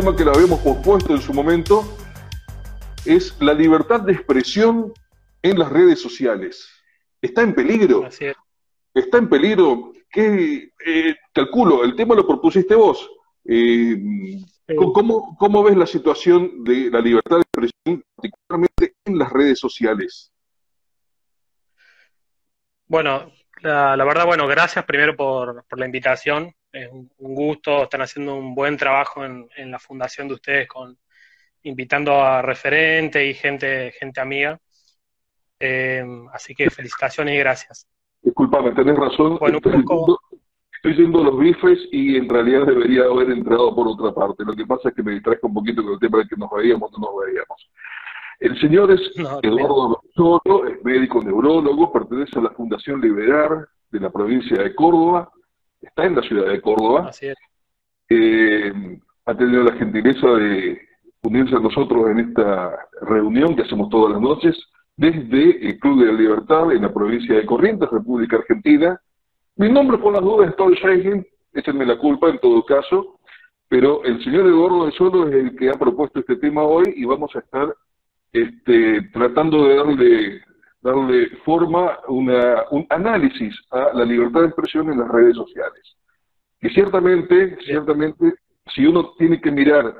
tema que lo habíamos pospuesto en su momento, es la libertad de expresión en las redes sociales. ¿Está en peligro? ¿Está en peligro? ¿Qué, eh, calculo, el tema lo propusiste vos. Eh, ¿cómo, ¿Cómo ves la situación de la libertad de expresión, particularmente en las redes sociales? Bueno, la, verdad, bueno, gracias primero por, la invitación. Es un, gusto, están haciendo un buen trabajo en, la fundación de ustedes con invitando a referentes y gente, gente amiga. Eh, así que felicitaciones y gracias. Disculpame, tenés razón. estoy, yendo, los bifes y en realidad debería haber entrado por otra parte. Lo que pasa es que me distraigo un poquito con el tema de que nos veíamos o no nos veíamos. El señor es Eduardo Soto, es médico neurólogo, pertenece a la Fundación Liberar de la provincia de Córdoba, está en la ciudad de Córdoba. Así es. Eh, ha tenido la gentileza de unirse a nosotros en esta reunión que hacemos todas las noches desde el Club de la Libertad en la provincia de Corrientes, República Argentina. Mi nombre, por las dudas, es Tom Shahin, échenme la culpa en todo caso, pero el señor Eduardo de Soto es el que ha propuesto este tema hoy y vamos a estar este, tratando de darle, darle forma, una, un análisis a la libertad de expresión en las redes sociales. Que ciertamente, ciertamente, si uno tiene que mirar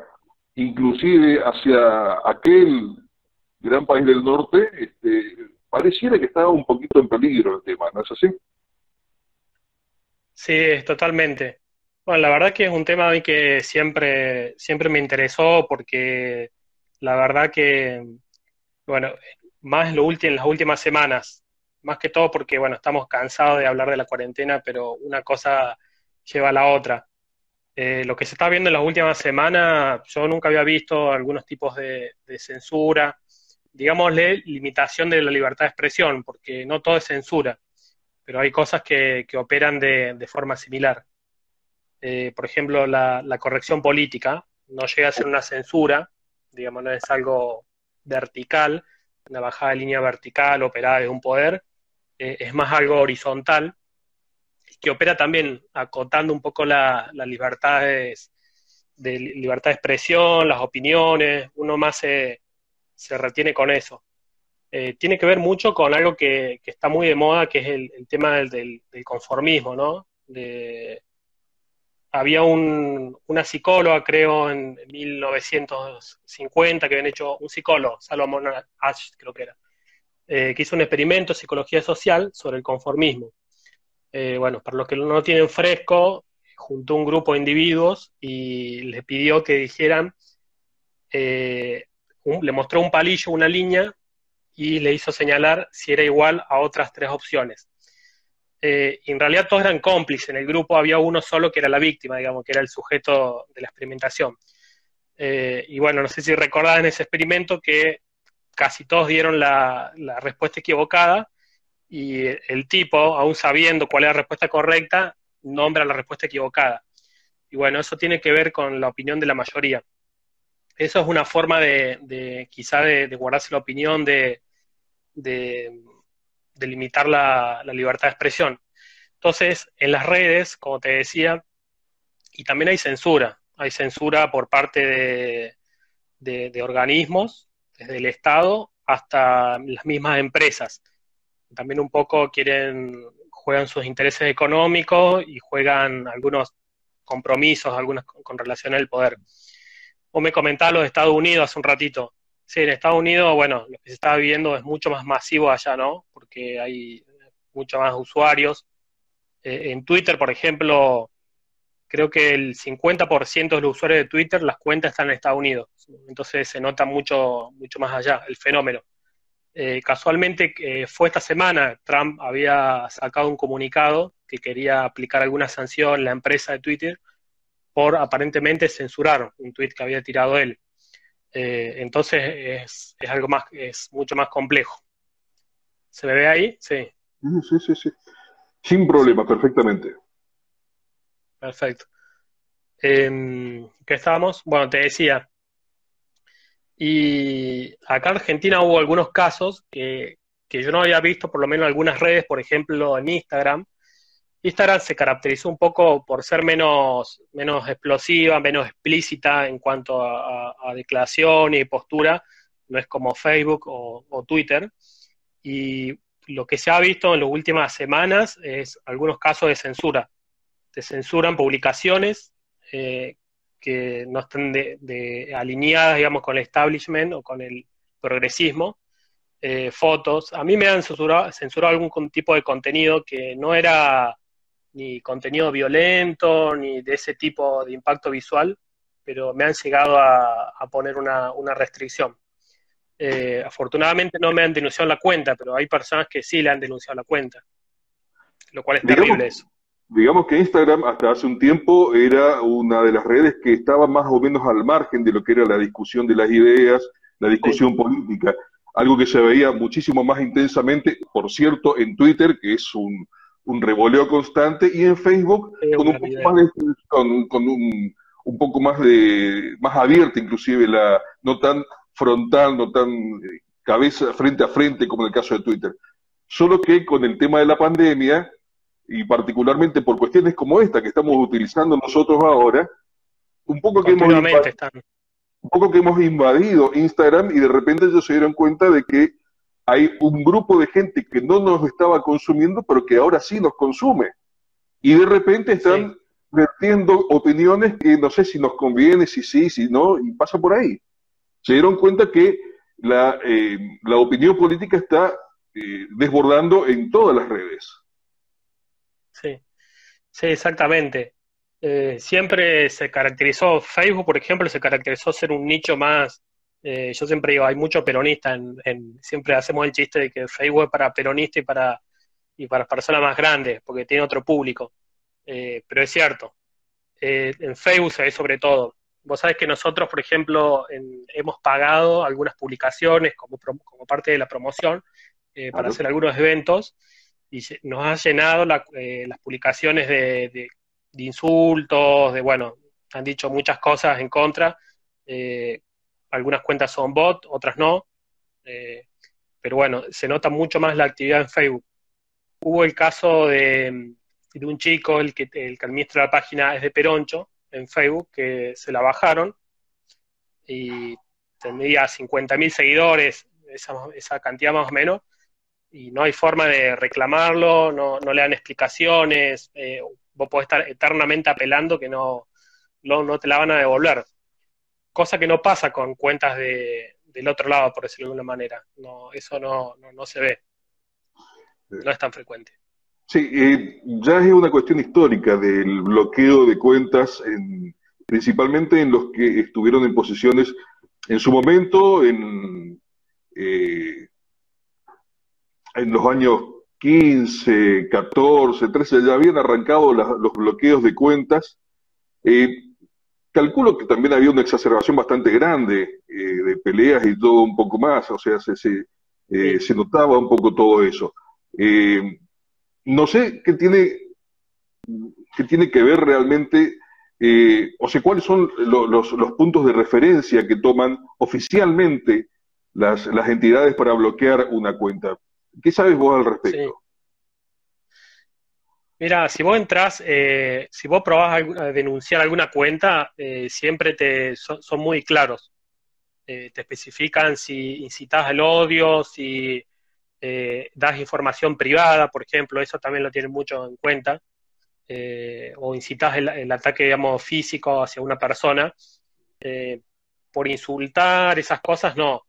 inclusive hacia aquel gran país del norte, este, pareciera que estaba un poquito en peligro el tema, ¿no es así? Sí, totalmente. Bueno, la verdad que es un tema que siempre, siempre me interesó porque la verdad que, bueno, más lo en las últimas semanas, más que todo porque, bueno, estamos cansados de hablar de la cuarentena, pero una cosa lleva a la otra. Eh, lo que se está viendo en las últimas semanas, yo nunca había visto algunos tipos de, censura, digámosle, limitación de la libertad de expresión, porque no todo es censura, pero hay cosas que, operan de, forma similar. Eh, por ejemplo, la, corrección política no llega a ser una censura, digamos, no es algo vertical, una bajada de línea vertical operada de un poder, eh, es más algo horizontal, que opera también acotando un poco las libertades de libertad de expresión, las opiniones, uno más se, retiene con eso. Eh, tiene que ver mucho con algo que, está muy de moda, que es el, tema del, conformismo, ¿no? Había una psicóloga, creo, en 1950, que habían hecho un psicólogo, Salomon Ash, creo que era, eh, que hizo un experimento de psicología social sobre el conformismo. Eh, bueno, para los que no tienen fresco, juntó un grupo de individuos y les pidió que dijeran, eh, le mostró un palillo, una línea, y le hizo señalar si era igual a otras tres opciones. Eh, en realidad todos eran cómplices, en el grupo había uno solo que era la víctima, digamos, que era el sujeto de la experimentación. y bueno, no sé si recordaban ese experimento que casi todos dieron la respuesta equivocada, y el tipo, aún sabiendo cuál es la respuesta correcta, nombra la respuesta equivocada. Y bueno, eso tiene que ver con la opinión de la mayoría. Eso es una forma de, quizá de, guardarse la opinión, de, de, limitar la, libertad de expresión. Entonces, en las redes, como te decía, y también hay censura. Hay censura por parte de organismos, desde el Estado hasta las mismas empresas también un poco quieren, juegan sus intereses económicos y juegan algunos compromisos, algunos con relación al poder. Vos me comentabas los Estados Unidos hace un ratito. Sí, en Estados Unidos, bueno, lo que se está viviendo es mucho más masivo allá, ¿no? Porque hay muchos más usuarios. Eh, en Twitter, por ejemplo, creo que el 50% de los usuarios de Twitter, las cuentas están en Estados Unidos. Entonces se nota mucho, mucho más allá el fenómeno. Eh, casualmente eh, fue esta semana, Trump había sacado un comunicado que quería aplicar alguna sanción en la empresa de Twitter por aparentemente censurar un tweet que había tirado él. Eh, entonces es, es, algo más, es mucho más complejo. ¿Se me ve ahí? Sí. Sí, sí, sí. Sin problema, perfectamente. Perfecto. Em, ¿Qué estábamos? Bueno, te decía, y acá en Argentina hubo algunos casos que, yo no había visto, por lo menos en algunas redes, por ejemplo en Instagram, Instagram se caracterizó un poco por ser menos, menos explosiva, menos explícita en cuanto a, declaración y postura, no es como Facebook o, Twitter. Y lo que se ha visto en las últimas semanas es algunos casos de censura. Te censuran publicaciones eh, que no estén de, alineadas, digamos, con el establishment o con el progresismo, eh, fotos. A mí me han censurado algún tipo de contenido que no era ni contenido violento, ni de ese tipo de impacto visual, pero me han llegado a, poner una, restricción. Eh, afortunadamente no me han denunciado la cuenta, pero hay personas que sí le han denunciado la cuenta, lo cual es terrible eso. Digamos que Instagram hasta hace un tiempo era una de las redes que estaba más o menos al margen de lo que era la discusión de las ideas, la discusión política, algo que se veía muchísimo más intensamente, por cierto, en Twitter, que es un, un revoleo constante, y en Facebook con, un poco, más de, con, un, un, poco más de, más abierta inclusive, la, no tan frontal, no tan eh, cabeza frente a frente como en el caso de Twitter. Solo que con el tema de la pandemia, y particularmente por cuestiones como esta que estamos utilizando nosotros ahora, un poco que hemos un poco que hemos invadido Instagram y de repente ellos se dieron cuenta de que hay un grupo de gente que no nos estaba consumiendo, pero que ahora sí nos consume. Y de repente están vertiendo opiniones que no sé si nos conviene, si sí, si no, y pasa por ahí. Se dieron cuenta que la, eh, la opinión política está eh, desbordando en todas las redes. Sí, sí, exactamente. Eh, siempre se caracterizó, Facebook, por ejemplo, se caracterizó ser un nicho más eh, yo siempre digo, hay mucho peronista, en, siempre hacemos el chiste de que Facebook es para peronistas y para, y para personas más grandes, porque tiene otro público. Eh, pero es cierto, eh, en Facebook se ve sobre todo. Vos sabés que nosotros, por ejemplo, hemos pagado algunas publicaciones como, como parte de la promoción para hacer algunos eventos y nos ha llenado las publicaciones de, de, insultos, de, bueno, han dicho muchas cosas en contra. Algunas cuentas son bot, otras no. Eh, pero bueno, se nota mucho más la actividad en Facebook. Hubo el caso de, un chico, el que, el que administra la página es de Peroncho, en Facebook, que se la bajaron y tendría 50.000 seguidores, esa, cantidad más o menos, y no hay forma de reclamarlo, no, no le dan explicaciones, eh, vos podés estar eternamente apelando que no, no te la van a devolver cosa que no pasa con cuentas de, del otro lado, por decirlo de alguna manera. No, eso no, no, se ve. No es tan frecuente. Sí, eh, ya es una cuestión histórica del bloqueo de cuentas, principalmente en los que estuvieron en posiciones en su momento, en, eh, en los años 15, 14, 13, ya habían arrancado los bloqueos de cuentas. Eh, calculo que también había una exacerbación bastante grande eh, de peleas y todo un poco más, o sea, se, se, eh, notaba un poco todo eso. Eh, no sé qué tiene, qué tiene que ver realmente, o sea, cuáles son los, los, puntos de referencia que toman oficialmente las, las entidades para bloquear una cuenta. ¿Qué sabes vos al respecto? Mira, si vos entras, eh, si vos probás a denunciar alguna cuenta, eh, siempre te son, muy claros. Eh, te especifican si incitas al odio, si das información privada, por ejemplo, eso también lo tienen mucho en cuenta, o incitas el, ataque, digamos, físico hacia una persona. por insultar, esas cosas, no.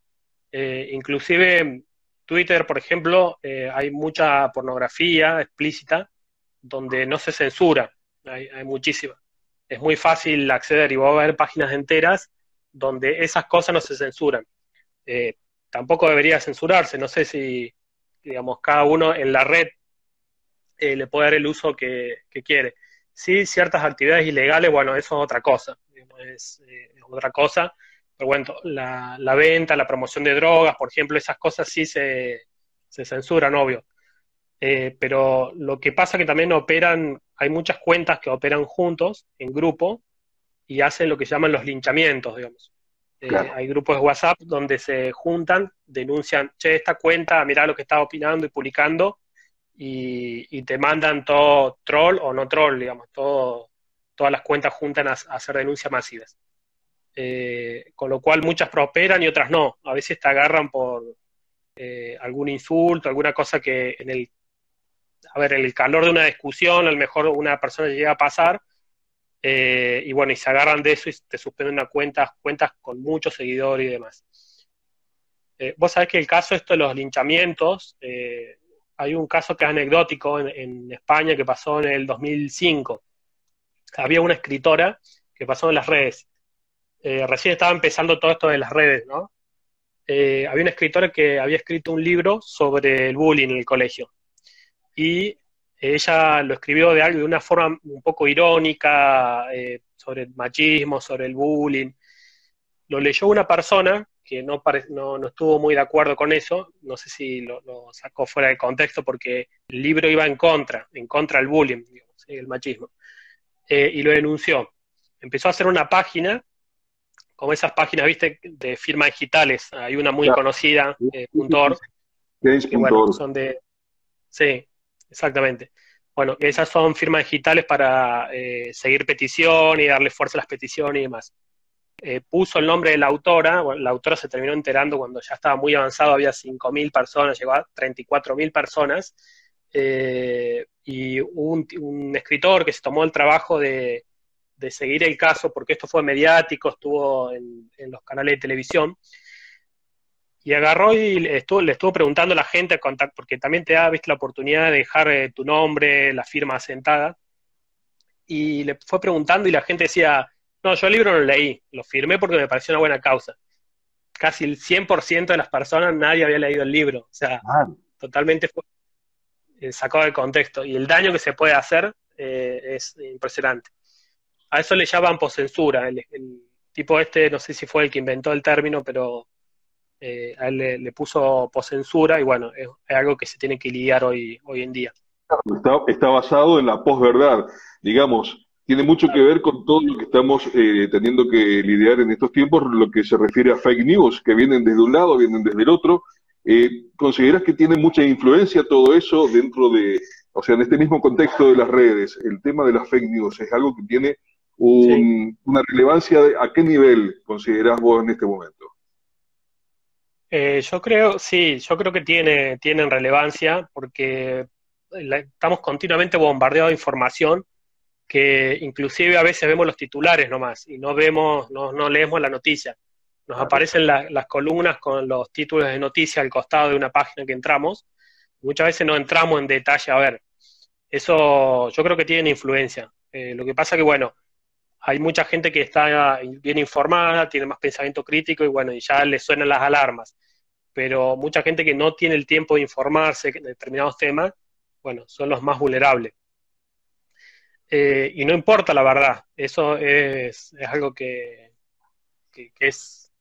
inclusive Twitter, por ejemplo, hay mucha pornografía explícita donde no se censura, hay, hay muchísimas. Es muy fácil acceder y va a ver páginas enteras donde esas cosas no se censuran. Eh, tampoco debería censurarse, no sé si, digamos, cada uno en la red eh, le puede dar el uso que, quiere. Sí, ciertas actividades ilegales, bueno, eso es otra cosa, es, eh, otra cosa, pero bueno, la, la, venta, la promoción de drogas, por ejemplo, esas cosas sí se, se censuran, obvio. Eh, pero lo que pasa que también operan, hay muchas cuentas que operan juntos, en grupo, y hacen lo que llaman los linchamientos, digamos. Eh, hay grupos de WhatsApp donde se juntan, denuncian, che, esta cuenta, mirá lo que está opinando y publicando, y, te mandan todo troll o no troll, digamos, todo, todas las cuentas juntan a, hacer denuncias masivas. Eh, con lo cual muchas prosperan y otras no. A veces te agarran por eh, algún insulto, alguna cosa que en el, a ver, en el calor de una discusión, a lo mejor una persona llega a pasar, eh, y bueno, y se agarran de eso y te suspenden una cuenta, cuentas con muchos seguidores y demás. vos sabés que el caso esto de los linchamientos, hay un caso que es anecdótico en, España que pasó en el 2005. Había una escritora que pasó en las redes. Eh, recién estaba empezando todo esto de las redes, ¿no? Eh, había una escritora que había escrito un libro sobre el bullying en el colegio. Y ella lo escribió de, de una forma un poco irónica, eh, sobre el machismo, sobre el bullying. Lo leyó una persona que no, no, estuvo muy de acuerdo con eso, no sé si lo, sacó fuera de contexto porque el libro iba en contra, en contra del bullying, digamos, el machismo, eh, y lo denunció. Empezó a hacer una página, como esas páginas, viste, de firmas digitales, hay una muy conocida, eh, que bueno, son de... Sí, exactamente. Bueno, esas son firmas digitales para eh, seguir petición y darle fuerza a las peticiones y demás. Eh, puso el nombre de la autora, la autora se terminó enterando cuando ya estaba muy avanzado, había 5.000 personas, llegó a 34.000 personas, eh, y un, un, escritor que se tomó el trabajo de, seguir el caso, porque esto fue mediático, estuvo en, los canales de televisión, y agarró y le estuvo, le estuvo preguntando a la gente, porque también te da ¿viste, la oportunidad de dejar eh, tu nombre, la firma asentada, y le fue preguntando y la gente decía, no, yo el libro no lo leí, lo firmé porque me pareció una buena causa. Casi el 100% de las personas nadie había leído el libro, o sea, totalmente fue eh, sacado del contexto. Y el daño que se puede hacer eh, es impresionante. A eso le llaman poscensura. El, tipo este, no sé si fue el que inventó el término, pero eh, a él le, puso poscensura y bueno, es, algo que se tiene que lidiar hoy, hoy en día. Está, está basado en la posverdad. Digamos, tiene mucho que ver con todo lo que estamos eh, teniendo que lidiar en estos tiempos, lo que se refiere a fake news, que vienen desde un lado, vienen desde el otro. Eh, ¿Consideras que tiene mucha influencia todo eso dentro de, o sea, en este mismo contexto de las redes, el tema de las fake news es algo que tiene una relevancia, de, ¿a qué nivel consideras vos en este momento? Eh, yo creo, sí, yo creo que tiene, tienen relevancia porque estamos continuamente bombardeados de información que inclusive a veces vemos los titulares nomás y no vemos, no, no leemos la noticia. Nos aparecen las columnas con los títulos de noticia al costado de una página que entramos. Muchas veces no entramos en detalle a ver. Eso yo creo que tiene influencia. Eh, lo que pasa que, bueno, hay mucha gente que está bien informada, tiene más pensamiento crítico y, bueno, y ya le suenan las alarmas. Pero mucha gente que no tiene el tiempo de informarse de determinados temas, bueno, son los más vulnerables. Eh, y no importa la verdad, eso es, es algo que, que, es,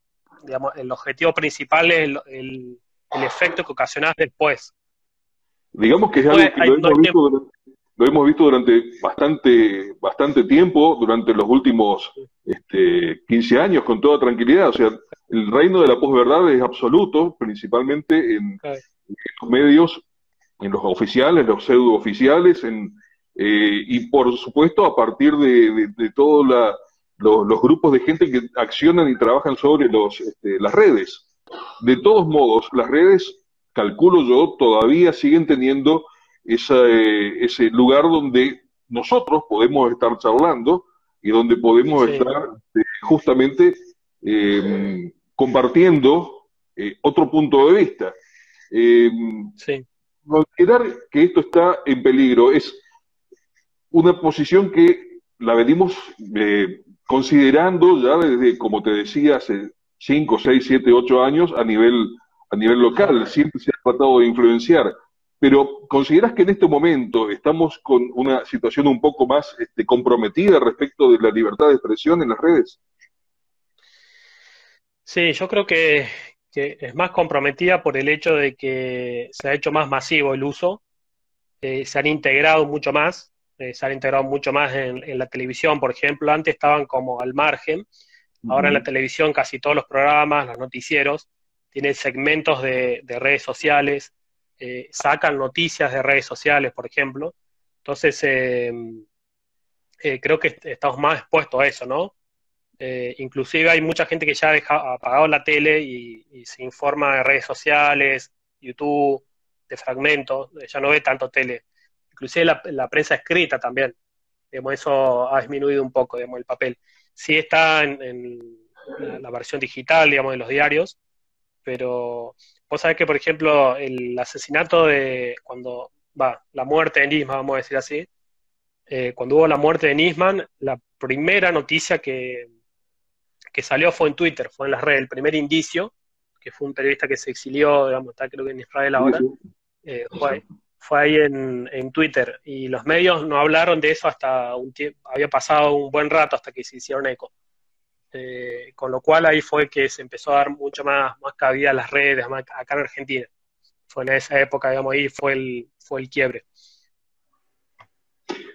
digamos, el objetivo principal es el, el, efecto que ocasionas después. Digamos que es algo que lo, hemos visto durante, lo, hemos visto durante, bastante, bastante tiempo, durante los últimos este, 15 años, con toda tranquilidad. O sea, el reino de la posverdad es absoluto, principalmente en, en los medios, en los oficiales, los pseudo oficiales, en eh, y por supuesto, a partir de, todos los grupos de gente que accionan y trabajan sobre los, este, las redes. De todos modos, las redes, calculo yo, todavía siguen teniendo eh, ese lugar donde nosotros podemos estar charlando y donde podemos estar eh, justamente compartiendo otro punto de vista. sí. Considerar que esto está en peligro es una posición que la venimos eh, considerando ya desde, como te decía, hace 5, 6, 7, 8 años a nivel, a nivel local. Siempre se ha tratado de influenciar. Pero ¿consideras que en este momento estamos con una situación un poco más este, comprometida respecto de la libertad de expresión en las redes? Sí, yo creo que, es más comprometida por el hecho de que se ha hecho más masivo el uso, eh, se han integrado mucho más, eh, se han integrado mucho más en, la televisión, por ejemplo, antes estaban como al margen, ahora en la televisión casi todos los programas, los noticieros, tienen segmentos de, redes sociales, eh, sacan noticias de redes sociales, por ejemplo. Entonces, eh, creo que estamos más expuestos a eso, ¿no? inclusive hay mucha gente que ya ha apagado la tele y, se informa de redes sociales, YouTube, de fragmentos, ya no ve tanto tele. Inclusive la, prensa escrita también. eso ha disminuido un poco, el papel. Sí está en, la, versión digital, digamos, de los diarios, pero vos sabés que, por ejemplo, el asesinato de, cuando, va, la muerte de Nisman, vamos a decir así, eh, cuando hubo la muerte de Nisman, la primera noticia que, que salió fue en Twitter, fue en las redes, el primer indicio, que fue un periodista que se exilió, digamos, está creo que en Israel ahora, eh, fue, fue, ahí en, en, Twitter, y los medios no hablaron de eso hasta un tiempo, había pasado un buen rato hasta que se hicieron eco. Eh, con lo cual ahí fue que se empezó a dar mucho más, más cabida a las redes acá en Argentina. Fue en esa época, digamos, ahí fue el, fue el quiebre.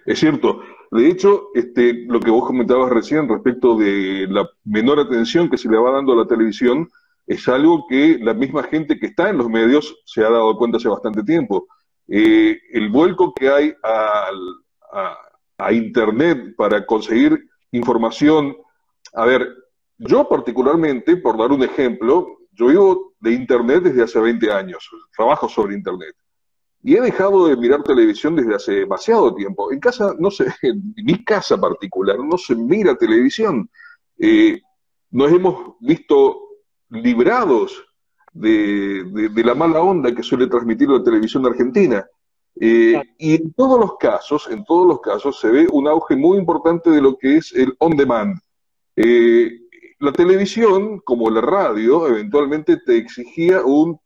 Es cierto. De hecho, este, lo que vos comentabas recién respecto de la menor atención que se le va dando a la televisión es algo que la misma gente que está en los medios se ha dado cuenta hace bastante tiempo. Eh, el vuelco que hay a, a Internet para conseguir información a ver, yo particularmente, por dar un ejemplo, yo vivo de Internet desde hace 20 años, trabajo sobre Internet. Y he dejado de mirar televisión desde hace demasiado tiempo. En casa, no sé, en mi casa particular, no se mira televisión. Eh, nos hemos visto librados de, la mala onda que suele transmitir la televisión argentina. Eh, y en todos los casos, en todos los casos, se ve un auge muy importante de lo que es el on demand. Eh, la televisión, como la radio, eventualmente te exigía un...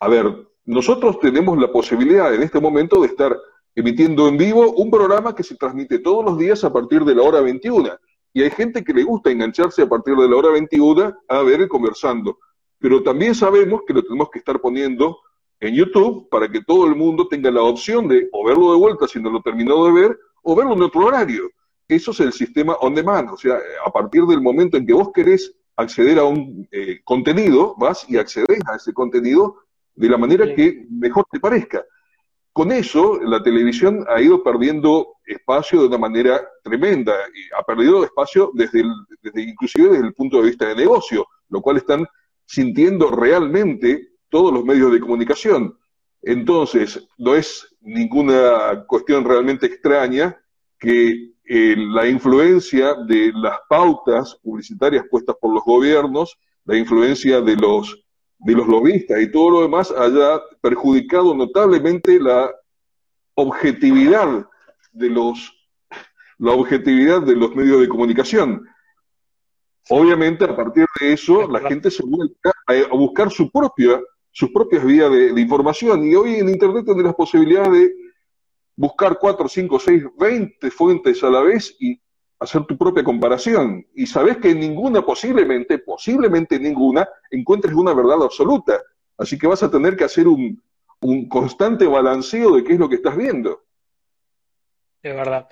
A ver, nosotros tenemos la posibilidad en este momento de estar emitiendo en vivo un programa que se transmite todos los días a partir de la hora 21. Y hay gente que le gusta engancharse a partir de la hora 21 a ver conversando. Pero también sabemos que lo tenemos que estar poniendo en YouTube para que todo el mundo tenga la opción de o verlo de vuelta si no lo terminó de ver o verlo en otro horario. Eso es el sistema on demand, o sea, a partir del momento en que vos querés acceder a un eh, contenido, vas y accedes a ese contenido de la manera que mejor te parezca. Con eso, la televisión ha ido perdiendo espacio de una manera tremenda, y ha perdido espacio desde, desde inclusive desde el punto de vista de negocio, lo cual están sintiendo realmente todos los medios de comunicación. Entonces, no es ninguna cuestión realmente extraña que eh, la influencia de las pautas publicitarias puestas por los gobiernos, la influencia de los, de los lobistas y todo lo demás haya perjudicado notablemente la objetividad de los la objetividad de los medios de comunicación. Obviamente, a partir de eso, la gente se vuelca a, buscar su propia, sus propias vías de, de, información. Y hoy en Internet tiene las posibilidades de buscar 4, 5, 6, 20 fuentes a la vez y hacer tu propia comparación. Y sabes que ninguna, posiblemente, posiblemente ninguna, encuentres una verdad absoluta. Así que vas a tener que hacer un, un constante balanceo de qué es lo que estás viendo. Es verdad.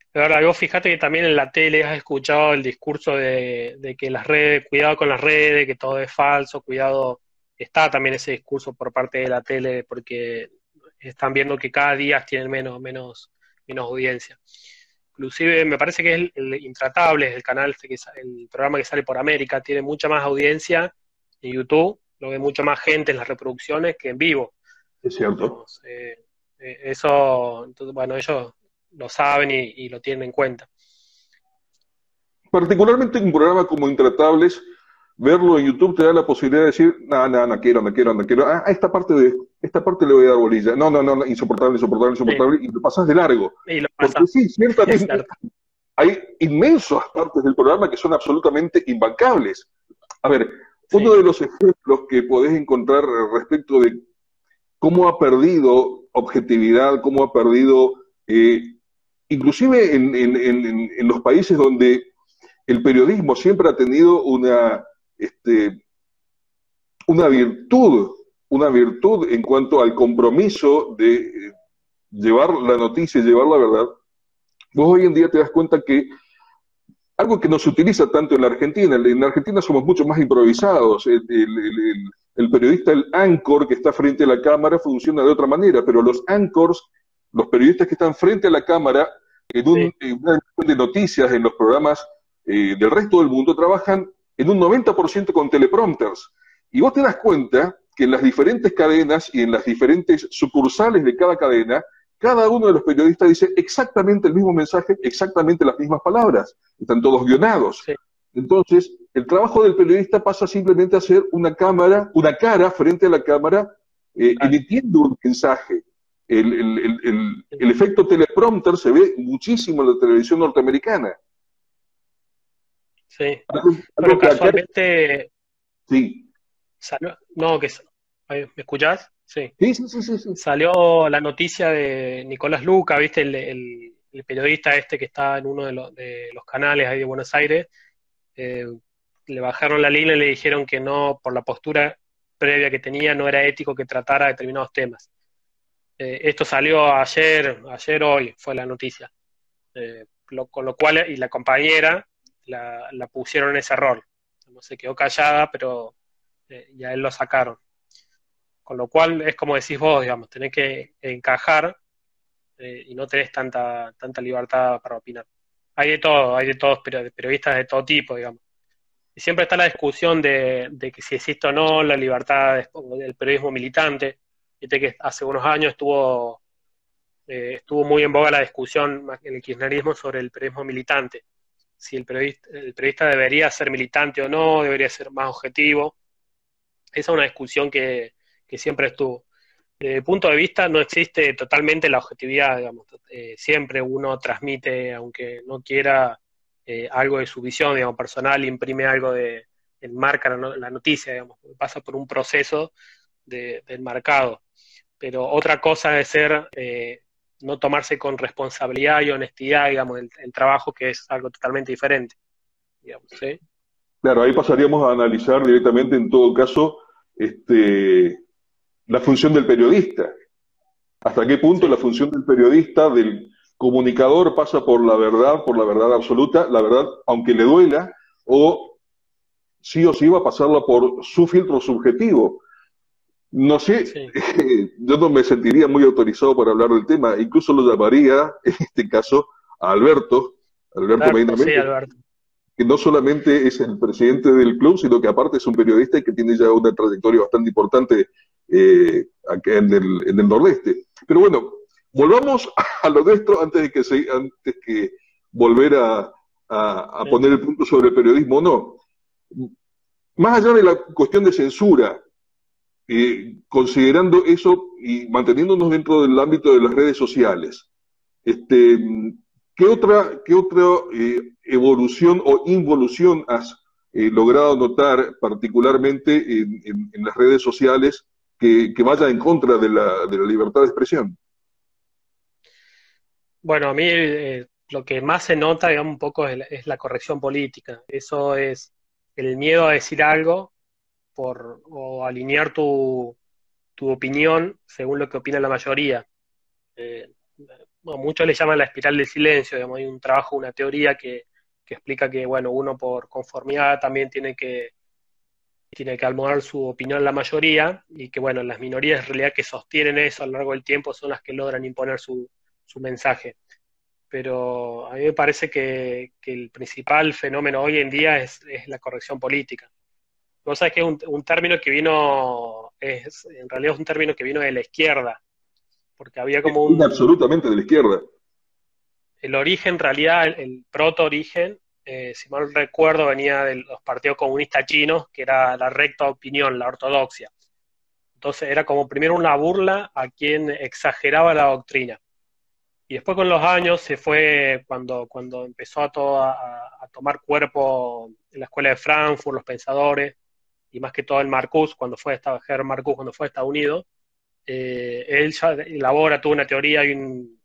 Es verdad, vos fíjate que también en la tele has escuchado el discurso de, de que las redes, cuidado con las redes, que todo es falso, cuidado, está también ese discurso por parte de la tele, porque están viendo que cada día tienen menos, menos, menos audiencia. Inclusive me parece que es el, Intratable, el canal, este que, el programa que sale por América, tiene mucha más audiencia en YouTube, lo ve mucha más gente en las reproducciones que en vivo. Es cierto. Eh, eh, eso, entonces, bueno, ellos lo saben y, y, lo tienen en cuenta. Particularmente en un programa como Intratables, verlo en YouTube te da la posibilidad de decir, no, no, no quiero, no quiero, no quiero. Ah, esta parte de esta parte le voy a dar bolilla. No, no, no, insoportable, insoportable, insoportable, y lo pasas de largo. Y lo Porque sí, ciertamente hay inmensas partes del programa que son absolutamente imbancables. A ver, uno de los ejemplos que podés encontrar respecto de cómo ha perdido objetividad, cómo ha perdido, eh, inclusive en, en, en, en los países donde el periodismo siempre ha tenido una este, una virtud, una virtud en cuanto al compromiso de eh, llevar la noticia, llevar la verdad, vos hoy en día te das cuenta que algo que no se utiliza tanto en la Argentina. En la Argentina somos mucho más improvisados. El, periodista, el anchor que está frente a la cámara, funciona de otra manera, pero los anchors, los periodistas que están frente a la cámara, en, un, una de noticias, en los programas eh, del resto del mundo, trabajan en un 90% con teleprompters. Y vos te das cuenta que en las diferentes cadenas y en las diferentes sucursales de cada cadena, cada uno de los periodistas dice exactamente el mismo mensaje, exactamente las mismas palabras. Están todos guionados. Entonces, el trabajo del periodista pasa simplemente a ser una cámara, una cara frente a la cámara, eh, emitiendo un mensaje. El, efecto teleprompter se ve muchísimo en la televisión norteamericana. Sí. Pero casualmente. Sí. no, que. ¿Me escuchás? Sí. Sí, sí, sí, Salió la noticia de Nicolás Luca, ¿viste? El, periodista este que está en uno de, los, canales ahí de Buenos Aires. Eh, le bajaron la línea y le dijeron que no, por la postura previa que tenía, no era ético que tratara determinados temas. Eh, esto salió ayer, ayer hoy fue la noticia. Eh, con lo cual, y la compañera la, la, pusieron en ese error. No se quedó callada, pero ya él lo sacaron. Con lo cual es como decís vos, digamos, tenés que encajar eh, y no tenés tanta, tanta libertad para opinar. Hay de todo, hay de todos periodistas de todo tipo, digamos. Y siempre está la discusión de, que si existe o no la libertad del periodismo militante. Viste que hace unos años estuvo, eh, estuvo muy en boga la discusión en el kirchnerismo sobre el periodismo militante. Si el periodista, el periodista debería ser militante o no, debería ser más objetivo. Esa es una discusión que, que siempre estuvo. Desde mi punto de vista no existe totalmente la objetividad, digamos. Eh, siempre uno transmite, aunque no quiera, eh, algo de su visión, digamos, personal, imprime algo de, enmarca la, noticia, digamos, pasa por un proceso de, enmarcado. Pero otra cosa es ser, eh, no tomarse con responsabilidad y honestidad, digamos, el, trabajo, que es algo totalmente diferente. Claro, ahí pasaríamos a analizar directamente, en todo caso, este, la función del periodista. ¿Hasta qué punto la función del periodista, del comunicador, pasa por la verdad, por la verdad absoluta, la verdad, aunque le duela, o sí o sí va a pasarla por su filtro subjetivo? No sé, yo no me sentiría muy autorizado para hablar del tema, incluso lo llamaría, en este caso, a Alberto, Alberto Alberto. que no solamente es el presidente del club, sino que aparte es un periodista que tiene ya una trayectoria bastante importante eh, aquí en el, en el nordeste. Pero bueno, volvamos a lo nuestro antes de que, se, antes que volver a, a, poner el punto sobre el periodismo o no. Más allá de la cuestión de censura, eh, considerando eso y manteniéndonos dentro del ámbito de las redes sociales, este, ¿qué otra, qué otra eh, evolución o involución has eh, logrado notar particularmente en, en, las redes sociales que, vaya en contra de la, de la, libertad de expresión. Bueno, a mí eh, lo que más se nota, digamos, un poco es la, corrección política. Eso es el miedo a decir algo por, o alinear tu, tu opinión según lo que opina la mayoría. Eh, muchos le llaman la espiral del silencio, digamos, hay un trabajo, una teoría que, que explica que, bueno, uno por conformidad también tiene que tiene que almohar su opinión la mayoría y que, bueno, las minorías en realidad que sostienen eso a lo largo del tiempo son las que logran imponer su, su mensaje. Pero a mí me parece que, el principal fenómeno hoy en día es, la corrección política. Vos sabés que es un, término que vino, es, en realidad es un término que vino de la izquierda, porque había como un... Absolutamente de la izquierda. El origen, en realidad, el, el proto-origen eh, si mal recuerdo, venía de los partidos comunistas chinos, que era la recta opinión, la ortodoxia. Entonces era como primero una burla a quien exageraba la doctrina. Y después con los años se fue, cuando, cuando empezó a, tomar cuerpo en la escuela de Frankfurt, los pensadores, y más que todo el Marcus, cuando fue a Marcus, cuando fue Estados Unidos, eh, él ya elabora, tuvo una teoría y un,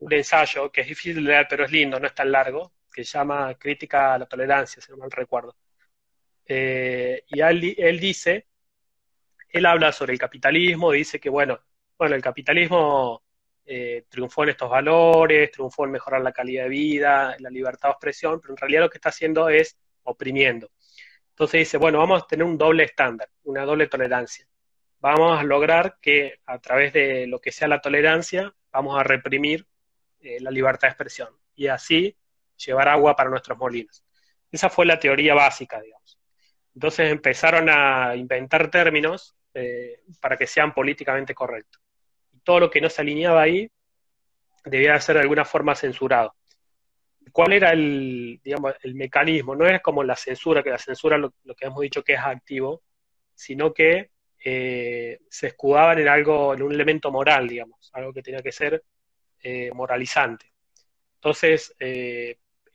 un ensayo que es difícil de leer, pero es lindo, no es tan largo, que se llama Crítica a la Tolerancia, si no mal recuerdo. Eh, y él, dice, él habla sobre el capitalismo, dice que, bueno, bueno, el capitalismo eh, triunfó en estos valores, triunfó en mejorar la calidad de vida, la libertad de expresión, pero en realidad lo que está haciendo es oprimiendo. Entonces dice, bueno, vamos a tener un doble estándar, una doble tolerancia. Vamos a lograr que a través de lo que sea la tolerancia, vamos a reprimir eh, la libertad de expresión y así llevar agua para nuestros molinos. Esa fue la teoría básica, digamos. Entonces empezaron a inventar términos eh, para que sean políticamente correctos. todo lo que no se alineaba ahí debía ser de alguna forma censurado. ¿Cuál era el, digamos, el mecanismo? No es como la censura, que la censura lo, que hemos dicho que es activo, sino que eh, se escudaban en algo, en un elemento moral, digamos, algo que tenía que ser eh, moralizante. Entonces,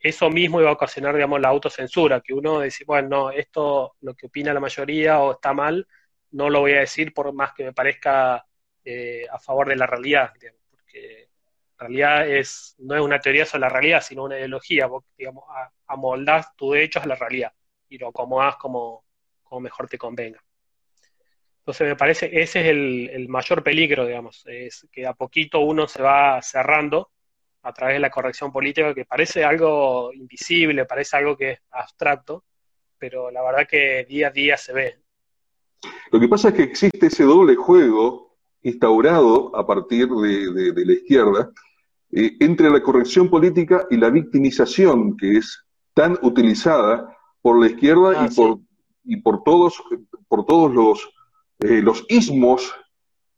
eso mismo iba a ocasionar, digamos, la autocensura, que uno dice, bueno, no, esto lo que opina la mayoría o está mal, no lo voy a decir por más que me parezca eh, a favor de la realidad, porque en realidad es, no es una teoría sobre la realidad, sino una ideología, vos, digamos, amoldás tus hechos a la realidad y lo acomodás como, como mejor te convenga. Entonces me parece ese es el, el mayor peligro, digamos, es que a poquito uno se va cerrando a través de la corrección política, que parece algo invisible, parece algo que es abstracto, pero la verdad que día a día se ve. Lo que pasa es que existe ese doble juego instaurado a partir de, la izquierda eh, entre la corrección política y la victimización que es tan utilizada por la izquierda y, ah, por, y por todos, por todos los, eh, los ismos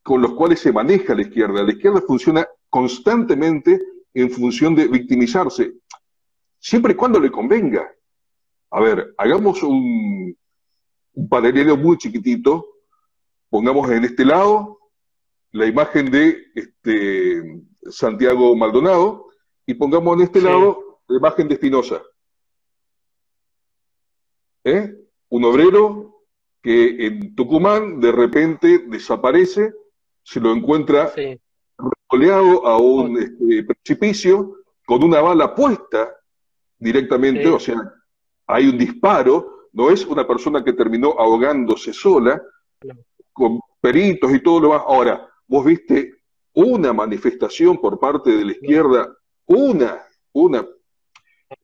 con los cuales se maneja la izquierda. La izquierda funciona constantemente en función de victimizarse, siempre y cuando le convenga. A ver, hagamos un, un paralelo muy chiquitito, pongamos en este lado la imagen de este, Santiago Maldonado y pongamos en este lado la imagen de Espinosa. ¿Eh? Un obrero que en Tucumán de repente desaparece, se lo encuentra goleado a un este, precipicio con una bala puesta directamente, o sea, hay un disparo, no es una persona que terminó ahogándose sola, con peritos y todo lo más. Ahora, vos viste una manifestación por parte de la izquierda, una, una.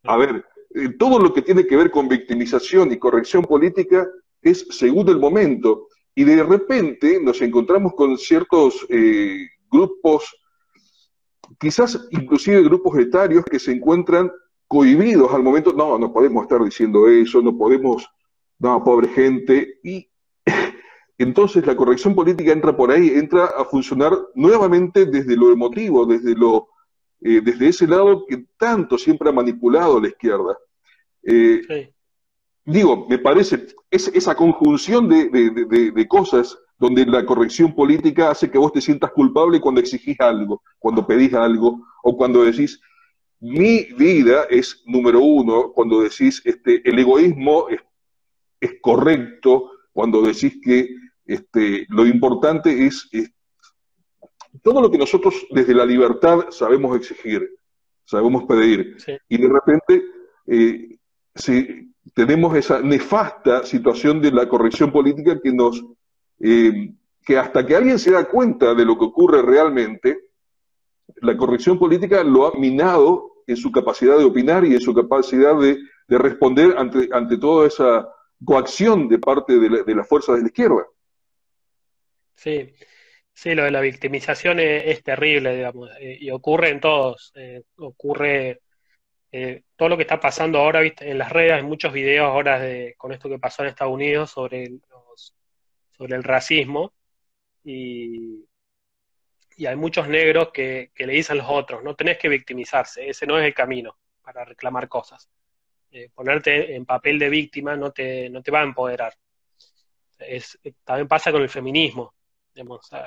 A ver, eh, todo lo que tiene que ver con victimización y corrección política es según el momento. Y de repente nos encontramos con ciertos eh, grupos, quizás inclusive grupos etarios que se encuentran cohibidos al momento, no, no podemos estar diciendo eso, no podemos, no, pobre gente, y entonces la corrección política entra por ahí, entra a funcionar nuevamente desde lo emotivo, desde lo, eh, desde ese lado que tanto siempre ha manipulado la izquierda. Eh, digo, me parece, es, esa conjunción de, de cosas donde la corrección política hace que vos te sientas culpable cuando exigís algo, cuando pedís algo, o cuando decís, mi vida es número uno, cuando decís, este, el egoísmo es, correcto, cuando decís que este, lo importante es, todo lo que nosotros desde la libertad sabemos exigir, sabemos pedir, y de repente eh, si tenemos esa nefasta situación de la corrección política que nos eh, que hasta que alguien se da cuenta de lo que ocurre realmente, la corrección política lo ha minado en su capacidad de opinar y en su capacidad de, responder ante, ante, toda esa coacción de parte de, las fuerzas de la izquierda. Sí, sí, lo de la victimización es, terrible, digamos, eh, y ocurre en todos. Eh, ocurre todo lo que está pasando ahora, ¿viste? en las redes, hay muchos videos ahora de, con esto que pasó en Estados Unidos sobre los sobre el racismo y, hay muchos negros que, le dicen a los otros, no tenés que victimizarse, ese no es el camino para reclamar cosas. Eh, ponerte en papel de víctima no te, no te va a empoderar. Es, también pasa con el feminismo.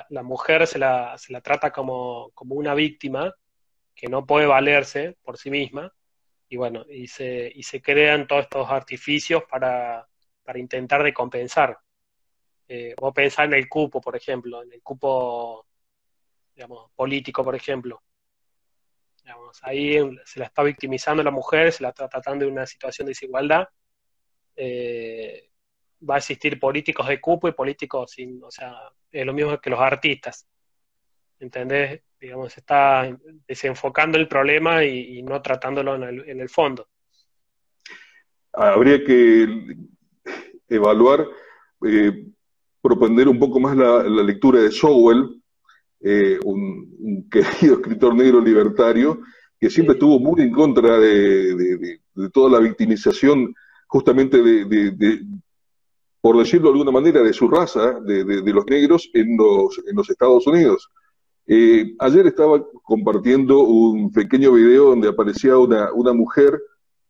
la mujer se la, se la trata como, como, una víctima que no puede valerse por sí misma y bueno, y se, y se crean todos estos artificios para, para intentar compensar eh, o pensar en el cupo, por ejemplo, en el cupo, digamos, político, por ejemplo. ahí se la está victimizando la mujer, se la está tratando de una situación de desigualdad. Eh, va a existir políticos de cupo y políticos sin, o sea, es lo mismo que los artistas. ¿Entendés? digamos, se está desenfocando el problema y, no tratándolo en el, fondo. Habría que evaluar, eh, proponer un poco más la, lectura de Sowell, eh, un, querido escritor negro libertario, que siempre estuvo muy en contra de, toda la victimización justamente de, por decirlo de alguna manera, de su raza, de, los negros en los, en los Estados Unidos. Eh, ayer estaba compartiendo un pequeño video donde aparecía una, una mujer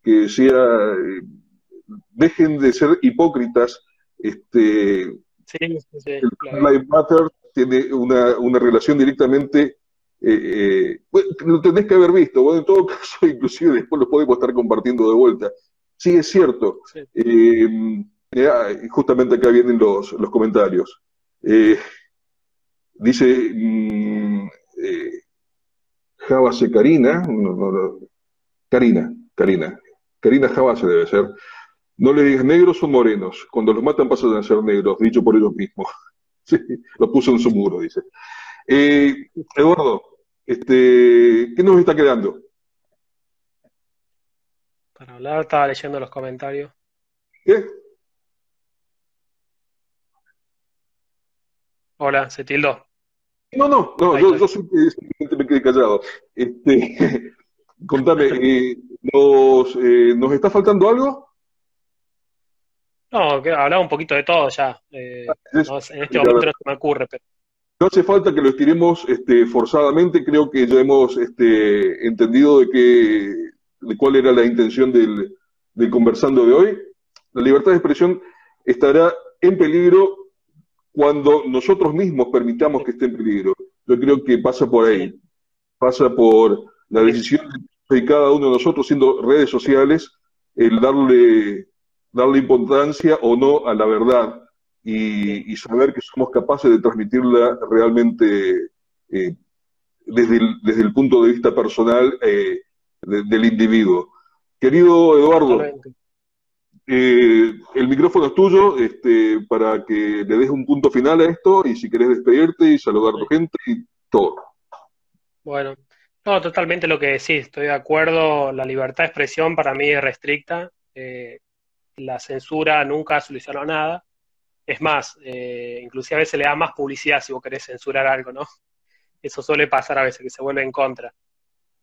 que decía, eh, dejen de ser hipócritas, este, sí, sí, Life Matter tiene una, una relación directamente, eh, lo tenés que haber visto, bueno, en todo caso, inclusive después lo podemos estar compartiendo de vuelta. Sí, es cierto. justamente acá vienen los, los comentarios. Dice mm, eh, Javase Karina, Karina, Karina, Karina Javase debe ser. No le digas negros o morenos. Cuando los matan pasan a ser negros, dicho por ellos mismos. sí, lo puso en su muro, dice. Eh, Eduardo, este, ¿qué nos está quedando? Para hablar, estaba leyendo los comentarios. ¿Qué? Hola, se tildó. No, no, no, yo, yo simplemente me quedé callado. Este, contame, eh, ¿nos, eh, ¿nos está faltando algo? No, que hablaba un poquito de todo ya. Eh, ah, en este momento no se me ocurre. Pero... No hace falta que lo estiremos este, forzadamente, creo que ya hemos este, entendido de, que, de cuál era la intención del, del conversando de hoy. La libertad de expresión estará en peligro cuando nosotros mismos permitamos que esté en peligro. Yo creo que pasa por ahí, pasa por la decisión de cada uno de nosotros, siendo redes sociales, el darle, darle importancia o no a la verdad y, saber que somos capaces de transmitirla realmente eh, desde, el, desde el punto de vista personal eh, del individuo. Querido Eduardo, eh, el micrófono es tuyo este, para que le des un punto final a esto y si querés despedirte y saludar a tu gente y todo. Bueno, no, totalmente lo que decís, estoy de acuerdo, la libertad de expresión para mí es restricta, eh, la censura nunca solucionó nada, es más, eh, inclusive a veces le da más publicidad si vos querés censurar algo, ¿no? Eso suele pasar a veces, que se vuelve en contra.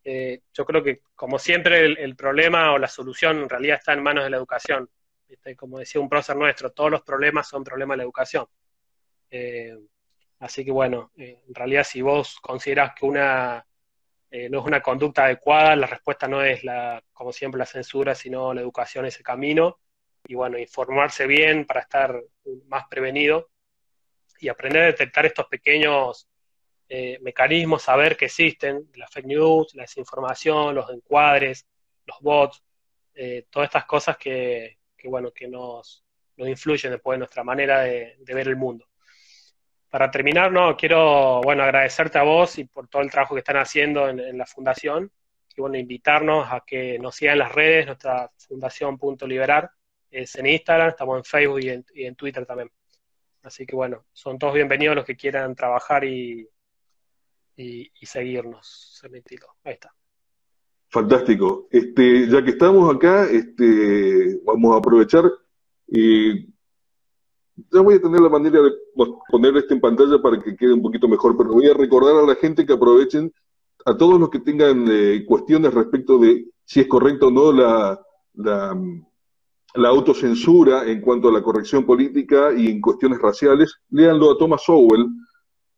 Eh, yo creo que, como siempre, el, problema o la solución en realidad está en manos de la educación. Como decía un prócer nuestro, todos los problemas son problemas de la educación. Eh, así que, bueno, eh, en realidad, si vos consideras que una no es una conducta adecuada, la respuesta no es, la, como siempre, la censura, sino la educación, ese camino. Y, bueno, informarse bien para estar más prevenido y aprender a detectar estos pequeños eh, mecanismos, saber que existen, la fake news, la desinformación, los encuadres, los bots, eh, todas estas cosas que, bueno, que nos, nos, influyen después de nuestra manera de, ver el mundo. Para terminar, no, quiero bueno, agradecerte a vos y por todo el trabajo que están haciendo en, la fundación y bueno, invitarnos a que nos sigan en las redes, nuestra fundación Punto Liberar es en Instagram, estamos en Facebook y en, Twitter también. Así que bueno, son todos bienvenidos los que quieran trabajar y, y, seguirnos. Ahí está. Fantástico. Este, ya que estamos acá, este, vamos a aprovechar ya voy a tener la manera de poner esto en pantalla para que quede un poquito mejor, pero voy a recordar a la gente que aprovechen, a todos los que tengan eh, cuestiones respecto de si es correcto o no la, la, autocensura en cuanto a la corrección política y en cuestiones raciales, léanlo a Thomas Sowell,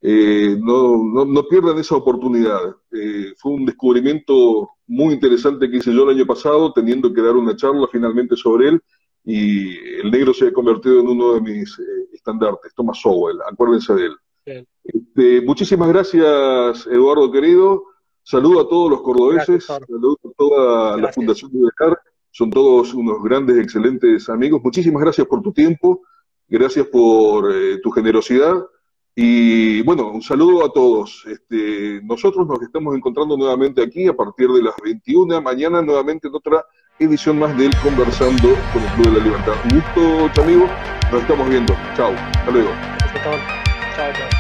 eh, no, no, pierdan esa oportunidad. Eh, fue un descubrimiento muy interesante que hice yo el año pasado, teniendo que dar una charla finalmente sobre él, y el negro se ha convertido en uno de mis eh, estandartes, Thomas Sowell, acuérdense de él. Este, muchísimas gracias, Eduardo querido. Saludo a todos los cordobeses, saludo a toda la Fundación de Dejar, son todos unos grandes, excelentes amigos. Muchísimas gracias por tu tiempo, gracias por tu generosidad y bueno, un saludo a todos. Este, nosotros nos estamos encontrando nuevamente aquí a partir de las 21, mañana nuevamente en otra edición más del Conversando con el Club de la Libertad. Un gusto, amigos. Nos estamos viendo. Chao. Hasta luego. Chao, chao.